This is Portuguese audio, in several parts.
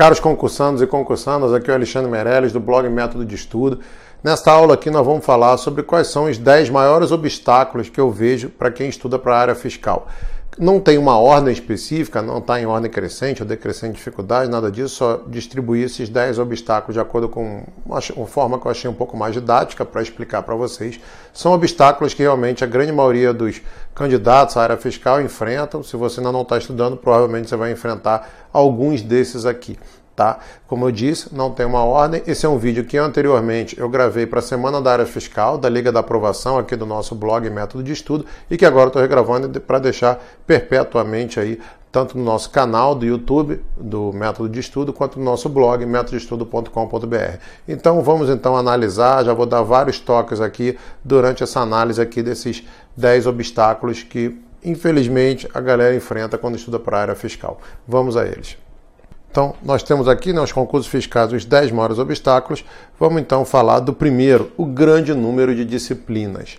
Caros concursandos e concursandas, aqui é o Alexandre Meirelles do blog Método de Estudo. Nesta aula aqui nós vamos falar sobre quais são os 10 maiores obstáculos que eu vejo para quem estuda para a área fiscal. Não tem uma ordem específica, não está em ordem crescente ou decrescente de dificuldade, nada disso, só distribuir esses 10 obstáculos de acordo com uma forma que eu achei um pouco mais didática para explicar para vocês. São obstáculos que realmente a grande maioria dos candidatos à área fiscal enfrentam. Se você ainda não está estudando, provavelmente você vai enfrentar alguns desses aqui. Tá? Como eu disse, não tem uma ordem. Esse é um vídeo que anteriormente eu gravei para a Semana da Área Fiscal, da Liga da Aprovação, aqui do nosso blog Método de Estudo, e que agora estou regravando para deixar perpetuamente aí, tanto no nosso canal do YouTube, do Método de Estudo, quanto no nosso blog, métodoestudo.com.br. Então vamos então analisar, já vou dar vários toques aqui durante essa análise aqui desses 10 obstáculos que, infelizmente, a galera enfrenta quando estuda para a área fiscal. Vamos a eles. Então, nós temos aqui nos né, concursos fiscais os 10 maiores obstáculos. Vamos então falar do primeiro, o grande número de disciplinas.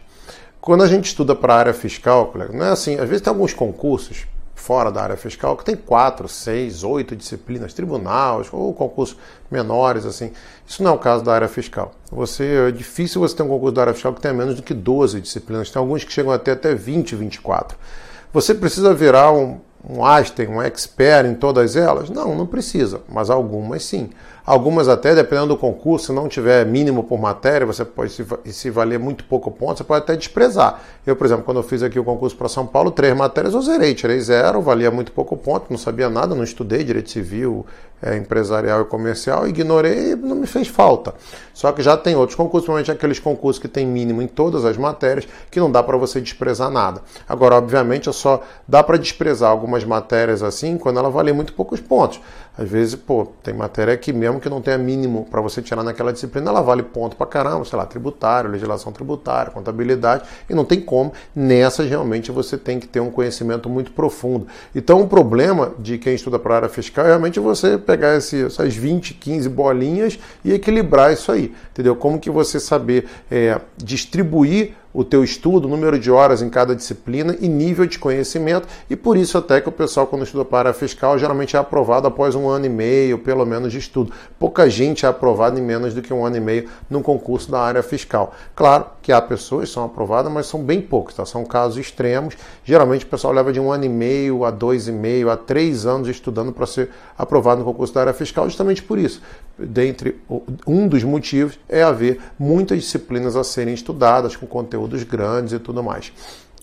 Quando a gente estuda para a área fiscal, colega, não é assim, às vezes tem alguns concursos fora da área fiscal que tem quatro, seis, oito disciplinas, tribunais ou concursos menores, assim. Isso não é o caso da área fiscal. Você, é difícil você ter um concurso da área fiscal que tenha menos do que 12 disciplinas. Tem alguns que chegam até, até 20, 24. Você precisa virar um, um Einstein, um expert em todas elas? Não, não precisa, mas algumas sim. Algumas até, dependendo do concurso, se não tiver mínimo por matéria, você pode, se, se valer muito pouco ponto, você pode até desprezar. Eu, por exemplo, quando eu fiz aqui o concurso para São Paulo, três matérias eu zerei, tirei zero, valia muito pouco ponto, não sabia nada, não estudei direito civil, é, empresarial e comercial, ignorei e não me fez falta. Só que já tem outros concursos, principalmente aqueles concursos que tem mínimo em todas as matérias, que não dá para você desprezar nada. Agora, obviamente, só dá para desprezar algumas matérias assim quando ela vale muito poucos pontos. Às vezes, pô, tem matéria que mesmo que não tenha mínimo para você tirar naquela disciplina, ela vale ponto para caramba, sei lá, tributário, legislação tributária, contabilidade, e não tem como. Nessas, realmente, você tem que ter um conhecimento muito profundo. Então, o problema de quem estuda para a área fiscal é realmente você pegar esse, essas 20, 15 bolinhas e equilibrar isso aí, entendeu? Como que você saber é, distribuir o teu estudo, número de horas em cada disciplina e nível de conhecimento, e por isso até que o pessoal quando estuda para a fiscal geralmente é aprovado após um ano e meio, pelo menos, de estudo. Pouca gente é aprovada em menos do que um ano e meio num concurso da área fiscal. Claro que há pessoas que são aprovadas, mas são bem poucos, tá? são casos extremos. Geralmente o pessoal leva de um ano e meio a dois e meio a três anos estudando para ser aprovado no concurso da área fiscal, justamente por isso. Dentre um dos motivos é haver muitas disciplinas a serem estudadas com conteúdo conteúdos grandes e tudo mais.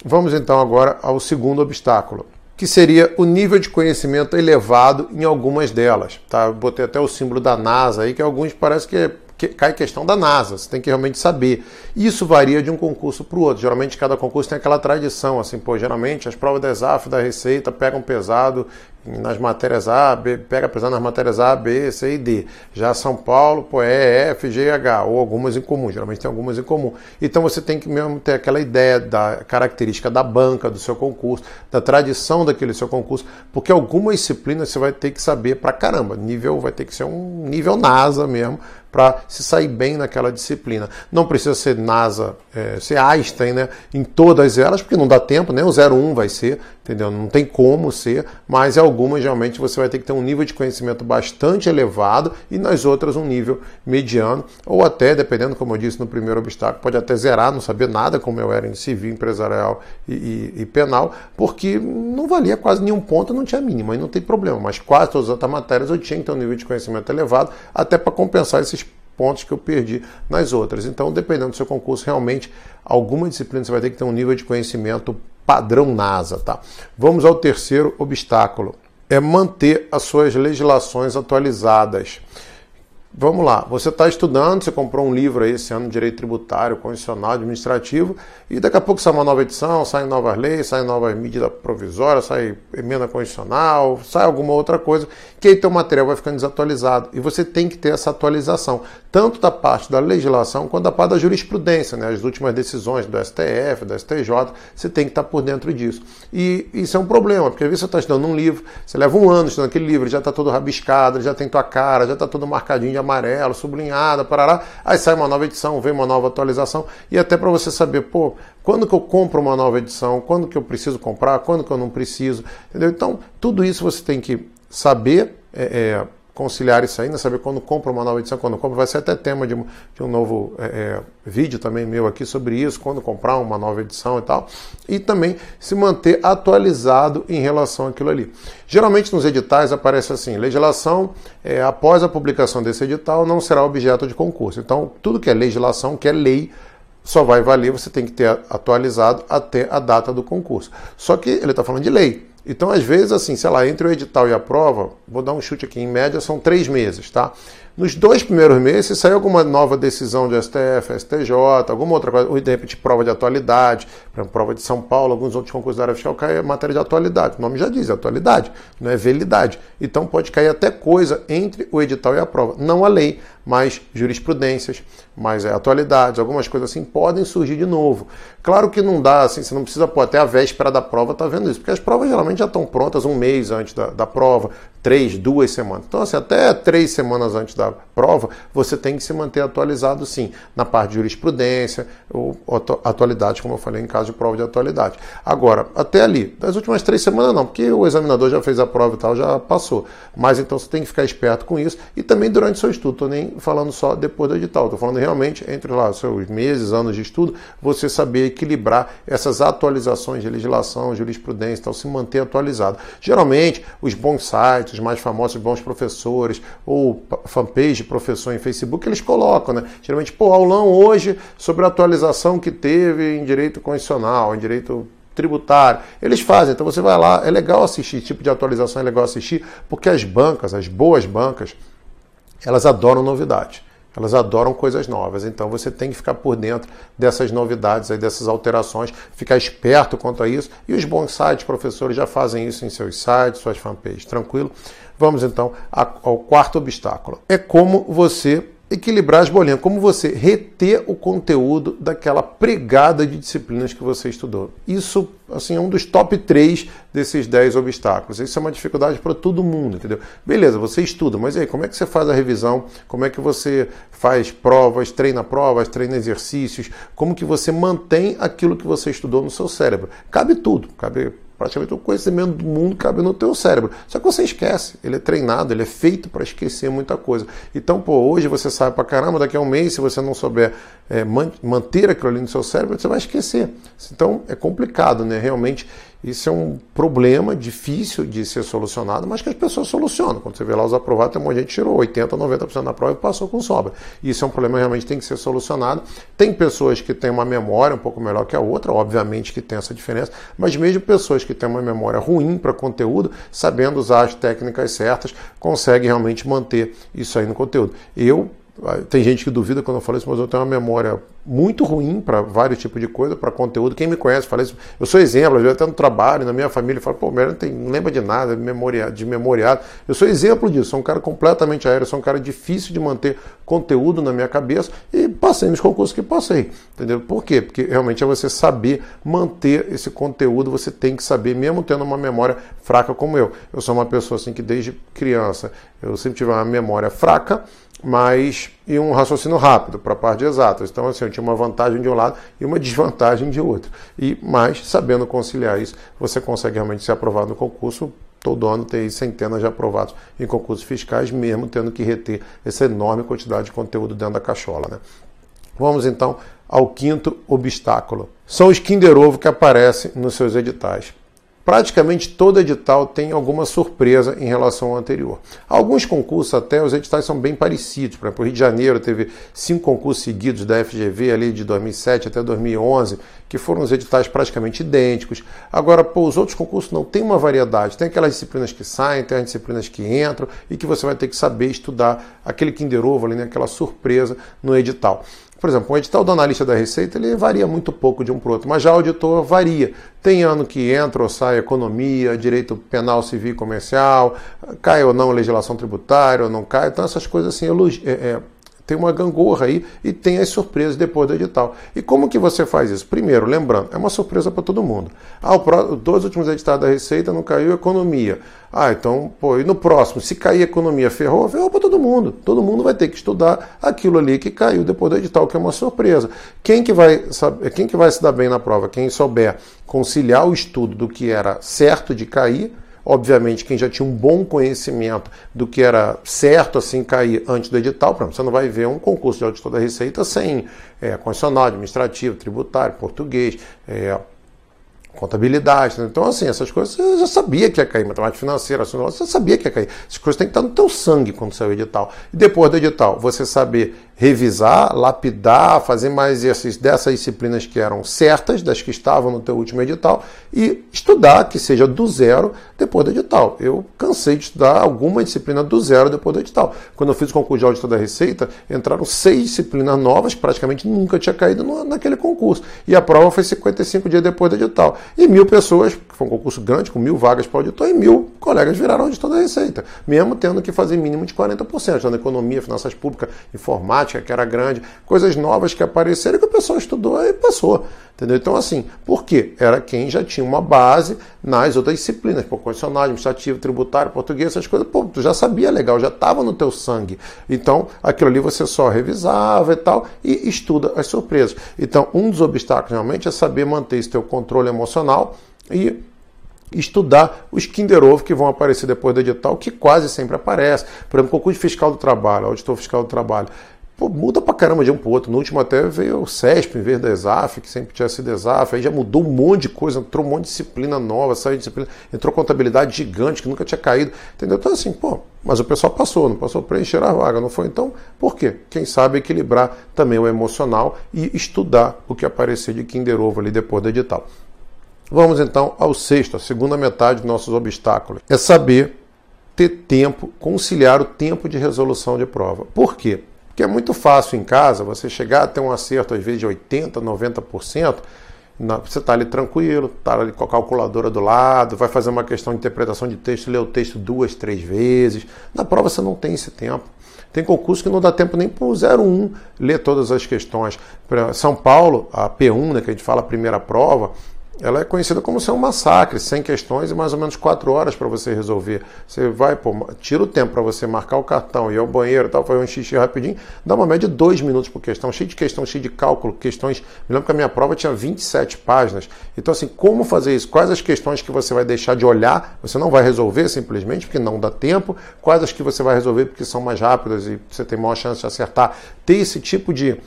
Vamos então agora ao segundo obstáculo, que seria o nível de conhecimento elevado em algumas delas. Tá? Botei até o símbolo da NASA aí, que alguns parece que cai questão da NASA, você tem que realmente saber. Isso varia de um concurso para o outro. Geralmente cada concurso tem aquela tradição, assim, pô, geralmente as provas da ESAF, da Receita pegam pesado nas matérias A, B, pega pesado nas matérias A, B, C e D. Já São Paulo, pô, é F, G e H, ou algumas em comum, geralmente tem algumas em comum. Então você tem que mesmo ter aquela ideia da característica da banca do seu concurso, da tradição daquele seu concurso, porque algumas disciplinas você vai ter que saber pra caramba. Nível vai ter que ser um nível NASA mesmo, para se sair bem naquela disciplina. Não precisa ser NASA, é, ser Einstein, né, em todas elas, porque não dá tempo, nem o 01 vai ser, entendeu? Não tem como ser, mas algumas realmente você vai ter que ter um nível de conhecimento bastante elevado e nas outras um nível mediano, ou até, dependendo, como eu disse no primeiro obstáculo, pode até zerar, não saber nada, como eu era em civil, empresarial e, e, e penal, porque não valia quase nenhum ponto, não tinha mínimo, aí não tem problema, mas quase todas as outras matérias eu tinha que ter um nível de conhecimento elevado, até para compensar esses pontos que eu perdi nas outras. Então, dependendo do seu concurso, realmente, alguma disciplina você vai ter que ter um nível de conhecimento padrão NASA, tá? Vamos ao terceiro obstáculo. É manter as suas legislações atualizadas. Vamos lá, você está estudando, você comprou um livro aí esse ano direito tributário, constitucional, administrativo, e daqui a pouco sai uma nova edição, saem novas leis, saem novas medidas provisórias, sai emenda constitucional, sai alguma outra coisa, que aí teu material vai ficando desatualizado. E você tem que ter essa atualização, tanto da parte da legislação quanto da parte da jurisprudência, né? as últimas decisões do STF, do STJ, você tem que estar por dentro disso. E isso é um problema, porque às vezes você está estudando um livro, você leva um ano estudando aquele livro, já está todo rabiscado, já tem tua cara, já está todo marcadinho amarelo, sublinhada, parará. Aí sai uma nova edição, vem uma nova atualização e até para você saber, pô, quando que eu compro uma nova edição, quando que eu preciso comprar, quando que eu não preciso, entendeu? Então, tudo isso você tem que saber é, é, conciliar isso ainda, saber quando compra uma nova edição, quando compra, vai ser até tema de, de um novo é, é, vídeo também meu aqui sobre isso, quando comprar uma nova edição e tal, e também se manter atualizado em relação àquilo ali. Geralmente nos editais aparece assim, legislação, é, após a publicação desse edital, não será objeto de concurso. Então, tudo que é legislação, que é lei, só vai valer, você tem que ter atualizado até a data do concurso. Só que ele está falando de lei. Então, às vezes, assim, sei lá, entre o edital e a prova, vou dar um chute aqui, em média são três meses, tá? Nos dois primeiros meses, se sair alguma nova decisão de STF, STJ, alguma outra coisa, ou de repente prova de atualidade, prova de São Paulo, alguns outros concursos da área fiscal, cai matéria de atualidade. O nome já diz, é atualidade, não é velidade. Então pode cair até coisa entre o edital e a prova. Não a lei, mas jurisprudências, mais é, atualidades, algumas coisas assim podem surgir de novo. Claro que não dá, assim, você não precisa pôr até a véspera da prova, tá vendo isso? Porque as provas geralmente já estão prontas um mês antes da, da prova, três, duas semanas. Então, assim, até três semanas antes da prova, você tem que se manter atualizado, sim, na parte de jurisprudência ou atualidade, como eu falei, em caso de prova de atualidade. Agora, até ali, das últimas três semanas não, porque o examinador já fez a prova e tal, já passou. Mas então você tem que ficar esperto com isso e também durante o seu estudo. Estou nem falando só depois do edital, estou falando realmente entre lá seus meses, anos de estudo, você saber equilibrar essas atualizações de legislação, jurisprudência e tal, se manter atualizado. Geralmente, os bons sites, mais famosos, bons professores, ou fanpage de professor em Facebook, eles colocam, né? Geralmente, pô, aulão hoje sobre a atualização que teve em direito constitucional, em direito tributário. Eles fazem, então você vai lá, é legal assistir, tipo de atualização é legal assistir, porque as bancas, as boas bancas, elas adoram novidade. Elas adoram coisas novas, então você tem que ficar por dentro dessas novidades, aí, dessas alterações, ficar esperto quanto a isso. E os bons sites, professores, já fazem isso em seus sites, suas fanpages, tranquilo? Vamos então ao quarto obstáculo. É como você equilibrar as bolinhas, como você reter o conteúdo daquela pregada de disciplinas que você estudou. Isso, assim, é um dos top 3 desses 10 obstáculos. Isso é uma dificuldade para todo mundo, entendeu? Beleza, você estuda, mas aí, como é que você faz a revisão? Como é que você faz provas, treina provas, treina exercícios? Como que você mantém aquilo que você estudou no seu cérebro? Cabe tudo, cabe praticamente o conhecimento do mundo cabe no teu cérebro. Só que você esquece, ele é treinado, ele é feito para esquecer muita coisa. Então, pô, hoje você sabe para caramba, daqui a um mês, se você não souber é, manter aquilo ali no seu cérebro, você vai esquecer. Então, é complicado, né? Realmente isso é um problema difícil de ser solucionado, mas que as pessoas solucionam. Quando você vê lá os aprovados, tem um monte de gente que tirou 80%, 90% da prova e passou com sobra. Isso é um problema que realmente tem que ser solucionado. Tem pessoas que têm uma memória um pouco melhor que a outra, obviamente que tem essa diferença, mas mesmo pessoas que têm uma memória ruim para conteúdo, sabendo usar as técnicas certas, conseguem realmente manter isso aí no conteúdo. Eu tem gente que duvida quando eu falo isso, mas eu tenho uma memória muito ruim para vários tipos de coisa, para conteúdo. Quem me conhece fala isso. Eu sou exemplo, às vezes até no trabalho, na minha família, fala, pô, não, tem, não lembra de nada, de memoriado. Eu sou exemplo disso, sou um cara completamente aéreo, sou um cara difícil de manter conteúdo na minha cabeça e passei nos concursos que passei. Entendeu? Por quê? Porque realmente é você saber manter esse conteúdo, você tem que saber, mesmo tendo uma memória fraca como eu. Eu sou uma pessoa assim que desde criança eu sempre tive uma memória fraca mas e um raciocínio rápido para a parte de exatas. Então, assim, eu tinha uma vantagem de um lado e uma desvantagem de outro. E mas sabendo conciliar isso, você consegue realmente ser aprovado no concurso. Todo ano tem centenas de aprovados em concursos fiscais, mesmo tendo que reter essa enorme quantidade de conteúdo dentro da cachola. Né? Vamos então ao quinto obstáculo. São os Kinder Ovo que aparecem nos seus editais praticamente todo edital tem alguma surpresa em relação ao anterior. Alguns concursos até, os editais são bem parecidos. Por exemplo, o Rio de Janeiro teve cinco concursos seguidos da FGV ali de 2007 até 2011, que foram os editais praticamente idênticos. Agora, pô, os outros concursos não tem uma variedade. Tem aquelas disciplinas que saem, tem as disciplinas que entram e que você vai ter que saber estudar aquele Kinder Ovo ali, né, aquela surpresa no edital. Por exemplo, o edital do analista da Receita ele varia muito pouco de um para o outro, mas já o auditor varia. Tem ano que entra ou sai economia, direito penal, civil e comercial, cai ou não legislação tributária ou não cai. Então, essas coisas assim, é, é, tem uma gangorra aí e tem as surpresas depois do edital. E como que você faz isso? Primeiro, lembrando, é uma surpresa para todo mundo. Ah, o dois últimos editados da Receita não caiu economia. Ah, então, pô, e no próximo, se cair economia, ferrou, ferrou para todo mundo. Todo mundo vai ter que estudar aquilo ali que caiu depois do edital, que é uma surpresa. Quem que vai, saber, quem que vai se dar bem na prova? Quem souber conciliar o estudo do que era certo de cair Obviamente, quem já tinha um bom conhecimento do que era certo assim cair antes do edital, por exemplo, você não vai ver um concurso de auditor da Receita sem é, constitucional, administrativo, tributário, português, é, contabilidade. Né? Então, assim, essas coisas você já sabia que ia cair, matemática financeira, você sabia que ia cair. Essas coisas têm que estar no teu sangue quando sair o edital. E depois do edital, você saber revisar, lapidar, fazer mais exercícios dessas disciplinas que eram certas, das que estavam no teu último edital, e estudar, que seja do zero, depois do edital. Eu cansei de estudar alguma disciplina do zero depois do edital. Quando eu fiz o concurso de auditor da Receita, entraram seis disciplinas novas, praticamente nunca tinha caído no, naquele concurso. E a prova foi 55 dias depois do edital. E mil pessoas, que foi um concurso grande, com mil vagas para auditor, e mil colegas viraram auditor da Receita, mesmo tendo que fazer mínimo de 40%, estudando economia, finanças públicas, informática, que era grande, coisas novas que apareceram que o pessoal estudou e passou. Entendeu? Então, assim, por quê? Era quem já tinha uma base nas outras disciplinas, por condicional, administrativo, tributário, português, essas coisas, pô, tu já sabia legal, já estava no teu sangue. Então, aquilo ali você só revisava e tal, e estuda as surpresas. Então, um dos obstáculos realmente é saber manter esse teu controle emocional e estudar os Kinder Ovo que vão aparecer depois do edital, que quase sempre aparece. Por exemplo, concurso fiscal do trabalho, auditor fiscal do trabalho. Pô, muda pra caramba de um pro outro. No último até veio o CESP em vez da ESAF, que sempre tinha sido ESAF. Aí já mudou um monte de coisa, entrou um monte de disciplina nova, saiu de disciplina, entrou contabilidade gigante que nunca tinha caído. Entendeu? Então assim, pô, mas o pessoal passou, não passou preencher a vaga, não foi? Então, por quê? Quem sabe equilibrar também o emocional e estudar o que aparecer de Kinder Ovo ali depois do edital. Vamos então ao sexto, a segunda metade dos nossos obstáculos. É saber ter tempo, conciliar o tempo de resolução de prova. Por quê? Porque é muito fácil em casa você chegar ter um acerto, às vezes, de 80%, 90%. Você está ali tranquilo, está ali com a calculadora do lado, vai fazer uma questão de interpretação de texto, lê o texto duas, três vezes. Na prova você não tem esse tempo. Tem concurso que não dá tempo nem para o 01 ler todas as questões. São Paulo, a P1, né, que a gente fala a primeira prova, ela é conhecida como ser um massacre, 100 questões e mais ou menos 4 horas para você resolver. Você vai, pô, tira o tempo para você marcar o cartão, ir ao banheiro tal, fazer um xixi rapidinho, dá uma média de 2 minutos por questão, cheio de questão, cheio de cálculo, questões. Me lembro que a minha prova tinha 27 páginas. Então, assim, como fazer isso? Quais as questões que você vai deixar de olhar? Você não vai resolver simplesmente porque não dá tempo. Quais as que você vai resolver porque são mais rápidas e você tem maior chance de acertar? Ter esse tipo de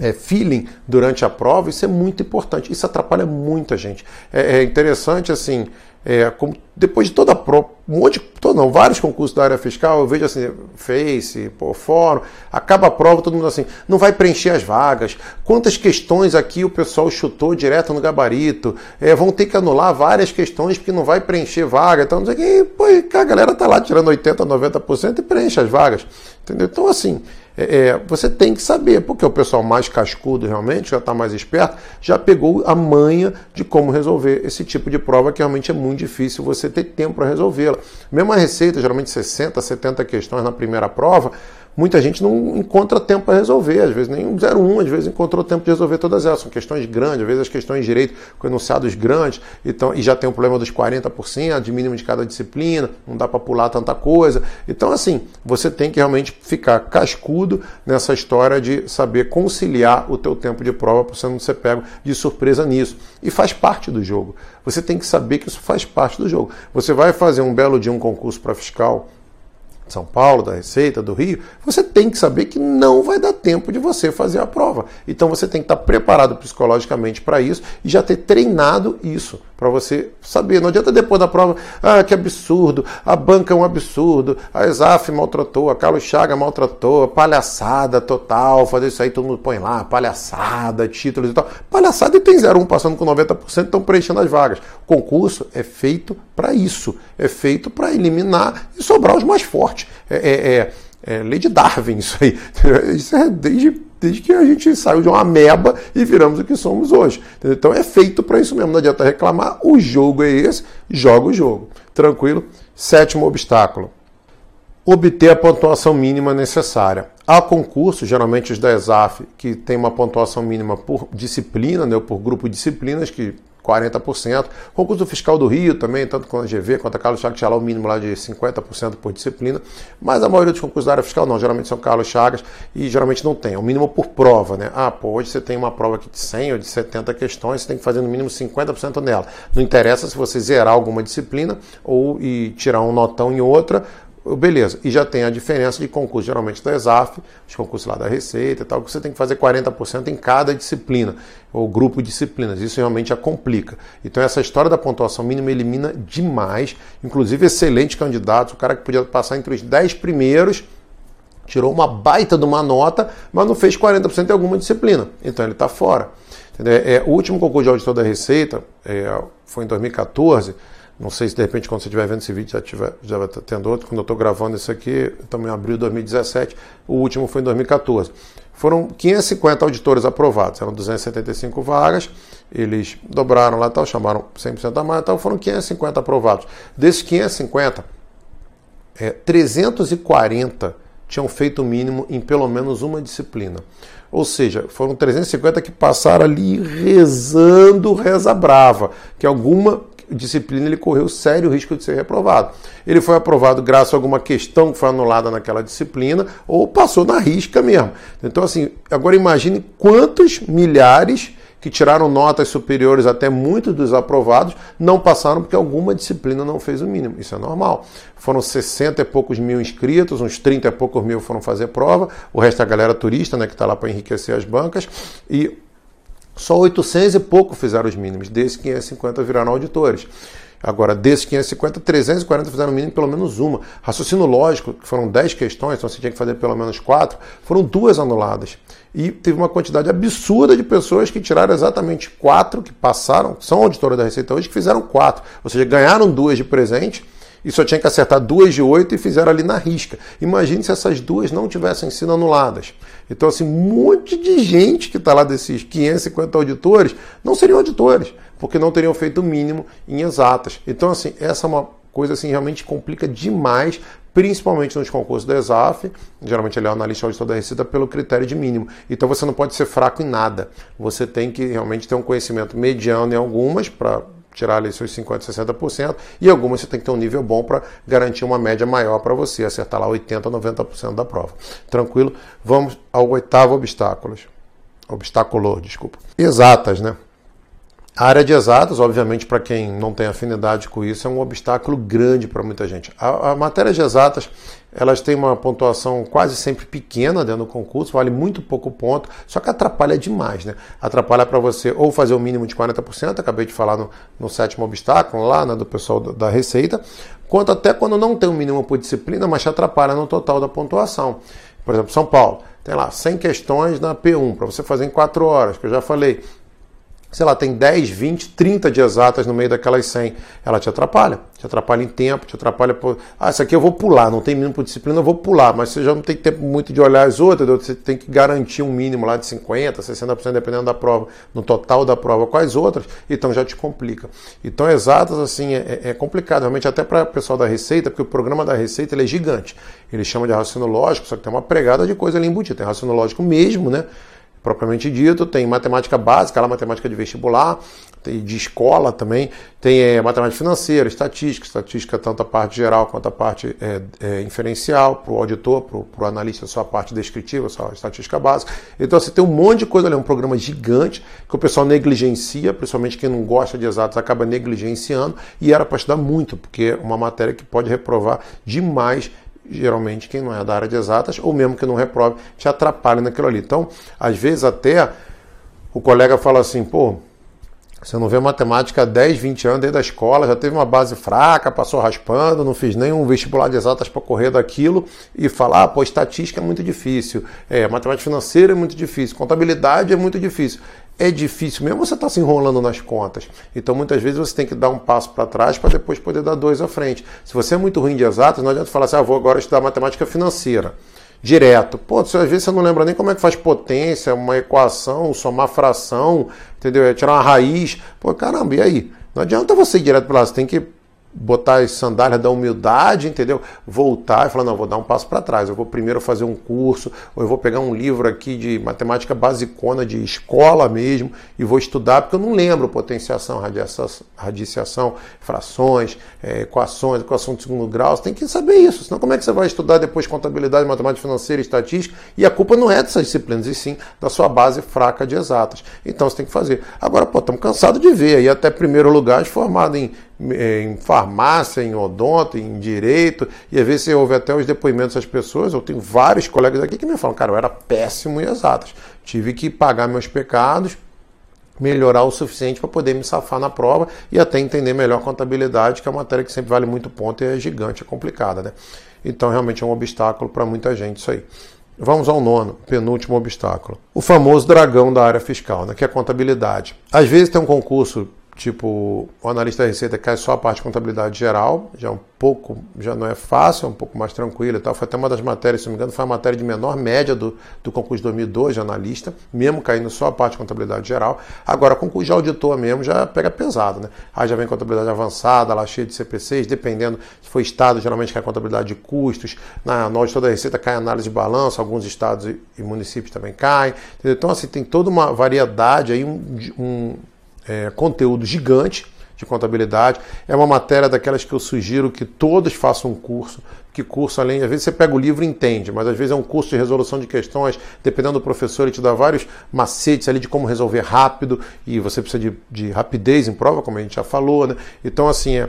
é, feeling durante a prova, isso é muito importante. Isso atrapalha muita gente. É, é interessante, assim, é, como, depois de toda a prova, um monte não, vários concursos da área fiscal, eu vejo assim, Face, pô, fórum, acaba a prova, todo mundo assim, não vai preencher as vagas, quantas questões aqui o pessoal chutou direto no gabarito, é, vão ter que anular várias questões porque não vai preencher vaga, então não sei que, pô, a galera tá lá tirando 80%, 90% e preenche as vagas, entendeu? Então, assim, é, você tem que saber, porque o pessoal mais cascudo realmente, já está mais esperto, já pegou a manha de como resolver esse tipo de prova que realmente é muito difícil você ter tempo para resolvê-la. Mesmo a receita, geralmente 60, 70 questões na primeira prova, muita gente não encontra tempo para resolver, às vezes nem um 01, às vezes encontrou tempo de resolver todas elas. São questões grandes, às vezes as questões de direito com enunciados grandes, então, e já tem o problema dos 40% de mínimo de cada disciplina, não dá para pular tanta coisa. Então, assim, você tem que realmente ficar cascudo nessa história de saber conciliar o teu tempo de prova para você não ser pego de surpresa nisso. E faz parte do jogo. Você tem que saber que isso faz parte do jogo. Você vai fazer um belo dia um concurso para fiscal de São Paulo, da Receita, do Rio, você tem que saber que não vai dar tempo de você fazer a prova. Então você tem que estar preparado psicologicamente para isso e já ter treinado isso para você saber. Não adianta depois da prova, ah, que absurdo, a banca é um absurdo, a ESAF maltratou, a Carlos Chaga maltratou, palhaçada total, fazer isso aí, todo mundo põe lá, palhaçada, títulos e tal. Palhaçada e tem 01 passando com 90%, estão preenchendo as vagas. O concurso é feito para isso, é feito para eliminar e sobrar os mais fortes. É, é, é, é lei de Darwin isso aí. Isso é desde desde que a gente saiu de uma ameba e viramos o que somos hoje. Então é feito para isso mesmo, não adianta reclamar, o jogo é esse, joga o jogo. Tranquilo? Sétimo obstáculo. obter a pontuação mínima necessária. Há concursos, geralmente os da ESAF, que tem uma pontuação mínima por disciplina, né, ou por grupo de disciplinas, que 40%. Concurso fiscal do Rio também, tanto com a GV quanto a Carlos Chagas, tinha lá o mínimo lá de 50% por disciplina. Mas a maioria dos concursos da área fiscal não, geralmente são Carlos Chagas e geralmente não tem. É o mínimo por prova, né? Ah, pô, hoje você tem uma prova aqui de 100 ou de 70 questões, você tem que fazer no mínimo 50% nela. Não interessa se você zerar alguma disciplina ou e tirar um notão em outra, Beleza, e já tem a diferença de concurso, geralmente da ESAF, os concursos lá da Receita e tal, que você tem que fazer 40% em cada disciplina, ou grupo de disciplinas. Isso realmente a complica. Então, essa história da pontuação mínima elimina demais, inclusive excelentes candidatos, o cara que podia passar entre os 10 primeiros, tirou uma baita de uma nota, mas não fez 40% em alguma disciplina. Então, ele está fora. É, o último concurso de auditor da Receita é, foi em 2014 não sei se de repente quando você estiver vendo esse vídeo já, tiver, já vai estar tendo outro. Quando eu estou gravando isso aqui, também abril de 2017, o último foi em 2014. Foram 550 auditores aprovados, eram 275 vagas, eles dobraram lá tal, chamaram 100% a mais, tal, foram 550 aprovados. Desses 550, é, 340 tinham feito o mínimo em pelo menos uma disciplina. Ou seja, foram 350 que passaram ali rezando, reza brava, que alguma disciplina ele correu sério risco de ser reprovado. Ele foi aprovado graças a alguma questão que foi anulada naquela disciplina ou passou na risca mesmo. Então, assim, agora imagine quantos milhares que tiraram notas superiores até muitos dos aprovados não passaram porque alguma disciplina não fez o mínimo. Isso é normal. Foram 60 e poucos mil inscritos, uns 30 e poucos mil foram fazer prova, o resto é a galera turista, né, que está lá para enriquecer as bancas, e só 800 e pouco fizeram os mínimos, desses 550 viraram auditores. Agora, desses 550, 340 fizeram mínimo pelo menos uma. Raciocínio lógico, que foram 10 questões, então você tinha que fazer pelo menos 4, foram duas anuladas. E teve uma quantidade absurda de pessoas que tiraram exatamente 4, que passaram, são auditoras da Receita hoje, que fizeram 4. Ou seja, ganharam duas de presente e só tinha que acertar duas de oito e fizeram ali na risca. Imagine se essas duas não tivessem sido anuladas. Então, assim, um monte de gente que está lá desses 550 auditores não seriam auditores, porque não teriam feito o mínimo em exatas. Então, assim, essa é uma coisa assim realmente complica demais, principalmente nos concursos da ESAF. Geralmente ele é o analista auditor da Receita pelo critério de mínimo. Então você não pode ser fraco em nada. Você tem que realmente ter um conhecimento mediano em algumas para tirar ali seus 50%, 60%, e algumas você tem que ter um nível bom para garantir uma média maior para você, acertar lá 80%, 90% da prova. Tranquilo? Vamos ao oitavo obstáculo. Obstáculo, desculpa. Exatas, né? A área de exatas, obviamente, para quem não tem afinidade com isso, é um obstáculo grande para muita gente. A, a matéria de exatas, elas têm uma pontuação quase sempre pequena dentro do concurso, vale muito pouco ponto, só que atrapalha demais, né? Atrapalha para você ou fazer o mínimo de 40%, acabei de falar no, no sétimo obstáculo lá, né, do pessoal da Receita, quanto até quando não tem o um mínimo por disciplina, mas te atrapalha no total da pontuação. Por exemplo, São Paulo, tem lá 100 questões na P1, para você fazer em 4 horas, que eu já falei sei lá, tem 10, 20, 30 de exatas no meio daquelas 100, ela te atrapalha. Te atrapalha em tempo, te atrapalha por. Ah, isso aqui eu vou pular, não tem mínimo por disciplina, eu vou pular, mas você já não tem tempo muito de olhar as outras, você tem que garantir um mínimo lá de 50%, 60%, dependendo da prova, no total da prova, as outras, então já te complica. Então, exatas, assim, é, é complicado, realmente, até para o pessoal da Receita, porque o programa da Receita ele é gigante. Ele chama de raciocínio lógico, só que tem uma pregada de coisa ali embutida. Tem raciocínio lógico mesmo, né? Propriamente dito, tem matemática básica, lá matemática de vestibular, tem de escola também, tem é, matemática financeira, estatística, estatística tanto a parte geral quanto a parte é, é, inferencial, para o auditor, para o analista, só a parte descritiva, só a estatística básica. Então você tem um monte de coisa ali, um programa gigante que o pessoal negligencia, principalmente quem não gosta de exatos acaba negligenciando, e era para estudar muito, porque é uma matéria que pode reprovar demais geralmente quem não é da área de exatas, ou mesmo que não reprove, te atrapalha naquilo ali. Então, às vezes até o colega fala assim, pô, você não vê matemática há 10, 20 anos desde a escola, já teve uma base fraca, passou raspando, não fiz nenhum vestibular de exatas para correr daquilo e falar, ah, pô, estatística é muito difícil, é, matemática financeira é muito difícil, contabilidade é muito difícil é difícil mesmo você está se enrolando nas contas. Então muitas vezes você tem que dar um passo para trás para depois poder dar dois à frente. Se você é muito ruim de exatas, não adianta falar assim, ah, vou agora estudar matemática financeira. Direto. Pô, às vezes você não lembra nem como é que faz potência, uma equação, somar fração, entendeu? É tirar uma raiz. Pô, caramba, e aí? Não adianta você ir direto para lá, você tem que botar as sandálias da humildade, entendeu? Voltar e falar, não, vou dar um passo para trás. Eu vou primeiro fazer um curso, ou eu vou pegar um livro aqui de matemática basicona, de escola mesmo, e vou estudar, porque eu não lembro potenciação, radiciação, frações, é, equações, equação de segundo grau. Você tem que saber isso, senão como é que você vai estudar depois contabilidade, matemática financeira, estatística? E a culpa não é dessas disciplinas, e sim da sua base fraca de exatas. Então você tem que fazer. Agora, pô, estamos cansados de ver aí até primeiro lugar formado em em farmácia, em odonto, em direito, e às vezes você ouve até os depoimentos das pessoas. Eu tenho vários colegas aqui que me falam, cara, eu era péssimo em exatas. Tive que pagar meus pecados, melhorar o suficiente para poder me safar na prova e até entender melhor contabilidade, que é uma matéria que sempre vale muito ponto e é gigante, é complicada, né? Então realmente é um obstáculo para muita gente isso aí. Vamos ao nono, penúltimo obstáculo. O famoso dragão da área fiscal, né, que é a contabilidade. Às vezes tem um concurso Tipo, o analista da receita cai só a parte de contabilidade geral, já é um pouco, já não é fácil, é um pouco mais tranquilo e tal. Foi até uma das matérias, se não me engano, foi a matéria de menor média do, do concurso de 2002 de analista, mesmo caindo só a parte de contabilidade geral. Agora, concurso de auditor mesmo já pega pesado, né? Aí já vem contabilidade avançada, lá cheia de CPCs, dependendo se for estado, geralmente cai contabilidade de custos. Na, no auditor da receita cai análise de balanço, alguns estados e, e municípios também caem. Entendeu? Então, assim, tem toda uma variedade aí, um, um é, conteúdo gigante de contabilidade. É uma matéria daquelas que eu sugiro que todos façam um curso. Que curso, além, às vezes você pega o livro e entende, mas às vezes é um curso de resolução de questões, dependendo do professor, ele te dá vários macetes ali de como resolver rápido, e você precisa de, de rapidez em prova, como a gente já falou, né? Então, assim, é,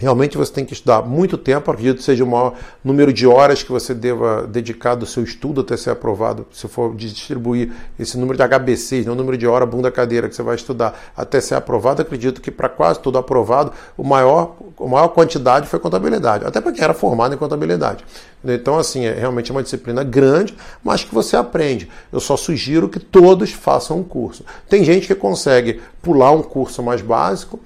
Realmente você tem que estudar muito tempo, acredito que seja o maior número de horas que você deva dedicar do seu estudo até ser aprovado. Se for distribuir esse número de HBCs, não o número de hora bunda cadeira que você vai estudar até ser aprovado, acredito que para quase tudo aprovado, o maior, a maior quantidade foi contabilidade, até para quem era formado em contabilidade. Então, assim, é realmente uma disciplina grande, mas que você aprende. Eu só sugiro que todos façam um curso. Tem gente que consegue pular um curso mais básico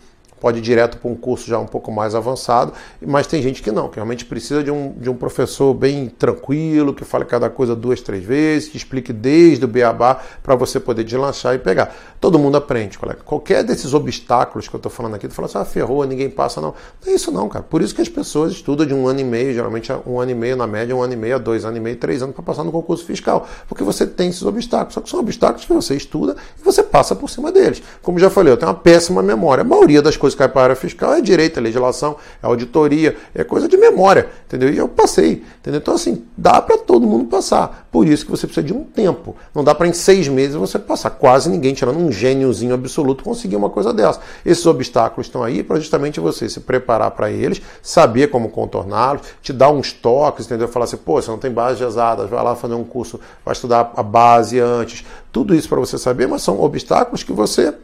pode ir direto para um curso já um pouco mais avançado, mas tem gente que não, que realmente precisa de um, de um professor bem tranquilo, que fale cada coisa duas, três vezes, que explique desde o beabá para você poder deslanchar e pegar. Todo mundo aprende, colega. Qualquer desses obstáculos que eu estou falando aqui, tu fala assim, ah, ferrou, ninguém passa, não. Não é isso não, cara. Por isso que as pessoas estudam de um ano e meio, geralmente é um ano e meio na média, um ano e meio, dois anos e meio, três anos para passar no concurso fiscal, porque você tem esses obstáculos. Só que são obstáculos que você estuda e você passa por cima deles. Como já falei, eu tenho uma péssima memória. A maioria das coisas que cai para a área fiscal é direito, é legislação, é auditoria, é coisa de memória, entendeu? E eu passei, entendeu? Então, assim, dá para todo mundo passar. Por isso que você precisa de um tempo. Não dá para em seis meses você passar. Quase ninguém, tirando um gêniozinho absoluto, conseguir uma coisa dessa. Esses obstáculos estão aí para justamente você se preparar para eles, saber como contorná-los, te dar uns toques, entendeu? Falar assim, pô, você não tem base de exatas, vai lá fazer um curso, vai estudar a base antes. Tudo isso para você saber, mas são obstáculos que você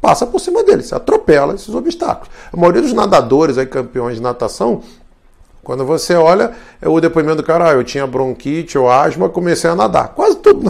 passa por cima deles, atropela esses obstáculos. A maioria dos nadadores, aí, campeões de natação, quando você olha é o depoimento do cara, ah, eu tinha bronquite ou asma, comecei a nadar. Quase todo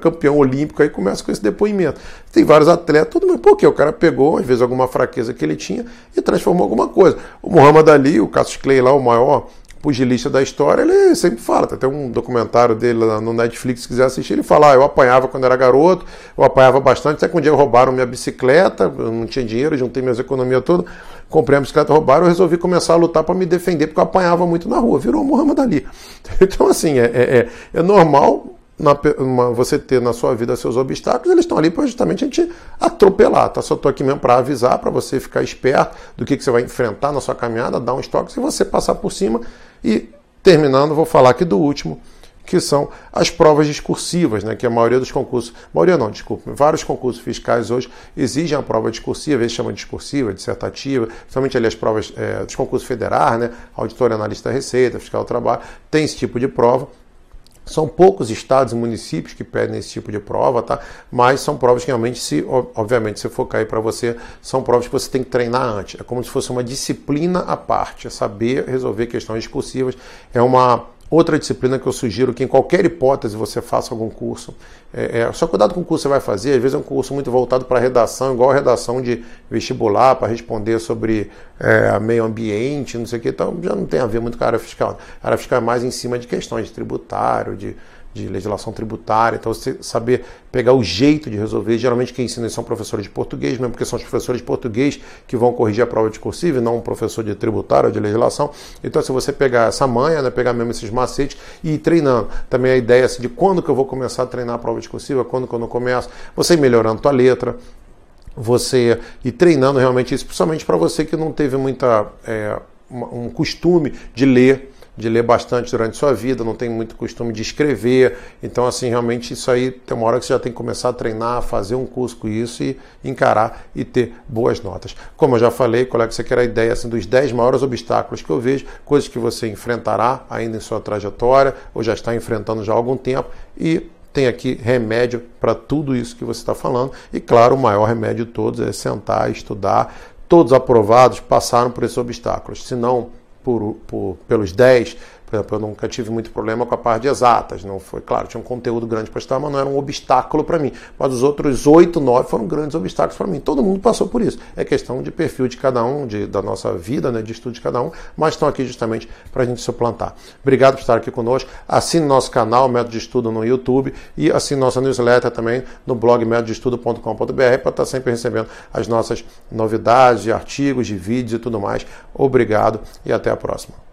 campeão olímpico aí começa com esse depoimento. Tem vários atletas, tudo, mas por quê? O cara pegou, às vezes, alguma fraqueza que ele tinha e transformou alguma coisa. O Muhammad Ali, o Cassius Clay lá, o maior pugilista da história, ele sempre fala, tem até um documentário dele no Netflix, se quiser assistir, ele fala, ah, eu apanhava quando era garoto, eu apanhava bastante, até que um dia roubaram minha bicicleta, eu não tinha dinheiro, juntei minhas economias todas, comprei a bicicleta, roubaram, eu resolvi começar a lutar para me defender, porque eu apanhava muito na rua, virou Muhammad Ali. Então, assim, é, é, é, é normal na, uma, você ter na sua vida seus obstáculos, eles estão ali para justamente a gente atropelar. Tá? Só estou aqui mesmo para avisar, para você ficar esperto do que, que você vai enfrentar na sua caminhada, dar um estoque, se você passar por cima. E terminando, vou falar aqui do último, que são as provas discursivas, né, que a maioria dos concursos, maioria não, desculpe, vários concursos fiscais hoje exigem a prova discursiva, vezes chama de discursiva, dissertativa, principalmente ali as provas é, dos concursos federais, né, auditor analista receita, fiscal do trabalho, tem esse tipo de prova. São poucos estados e municípios que pedem esse tipo de prova, tá? Mas são provas que realmente, se, obviamente, se for cair para você, são provas que você tem que treinar antes. É como se fosse uma disciplina à parte, é saber resolver questões discursivas. É uma Outra disciplina que eu sugiro que em qualquer hipótese você faça algum curso. É, é, só cuidado com o curso que você vai fazer, às vezes é um curso muito voltado para redação, igual a redação de vestibular, para responder sobre é, meio ambiente, não sei o que, então já não tem a ver muito com a área fiscal. A área fiscal é mais em cima de questões de tributário, de de legislação tributária, então você saber pegar o jeito de resolver. Geralmente quem ensina são professores de português, mesmo porque são os professores de português que vão corrigir a prova discursiva e não um professor de tributário ou de legislação. Então, se você pegar essa manha, né, pegar mesmo esses macetes e ir treinando. Também a ideia assim, de quando que eu vou começar a treinar a prova discursiva, quando que eu não começo, você ir melhorando tua letra, você ir treinando realmente isso, principalmente para você que não teve muita é, um costume de ler de ler bastante durante sua vida, não tem muito costume de escrever. Então, assim, realmente isso aí tem uma hora que você já tem que começar a treinar, fazer um curso com isso e encarar e ter boas notas. Como eu já falei, colega, você quer a ideia assim, dos 10 maiores obstáculos que eu vejo, coisas que você enfrentará ainda em sua trajetória, ou já está enfrentando já há algum tempo, e tem aqui remédio para tudo isso que você está falando. E claro, o maior remédio de todos é sentar, estudar. Todos aprovados passaram por esses obstáculos. Se não por, por, pelos 10 por exemplo, eu nunca tive muito problema com a parte de exatas. Não foi, claro, tinha um conteúdo grande para estudar, mas não era um obstáculo para mim. Mas os outros oito, nove foram grandes obstáculos para mim. Todo mundo passou por isso. É questão de perfil de cada um, de, da nossa vida, né, de estudo de cada um, mas estão aqui justamente para a gente suplantar. Obrigado por estar aqui conosco. Assine nosso canal, Método de Estudo no YouTube e assine nossa newsletter também no blog métododeestudo.com.br para estar tá sempre recebendo as nossas novidades de artigos, de vídeos e tudo mais. Obrigado e até a próxima.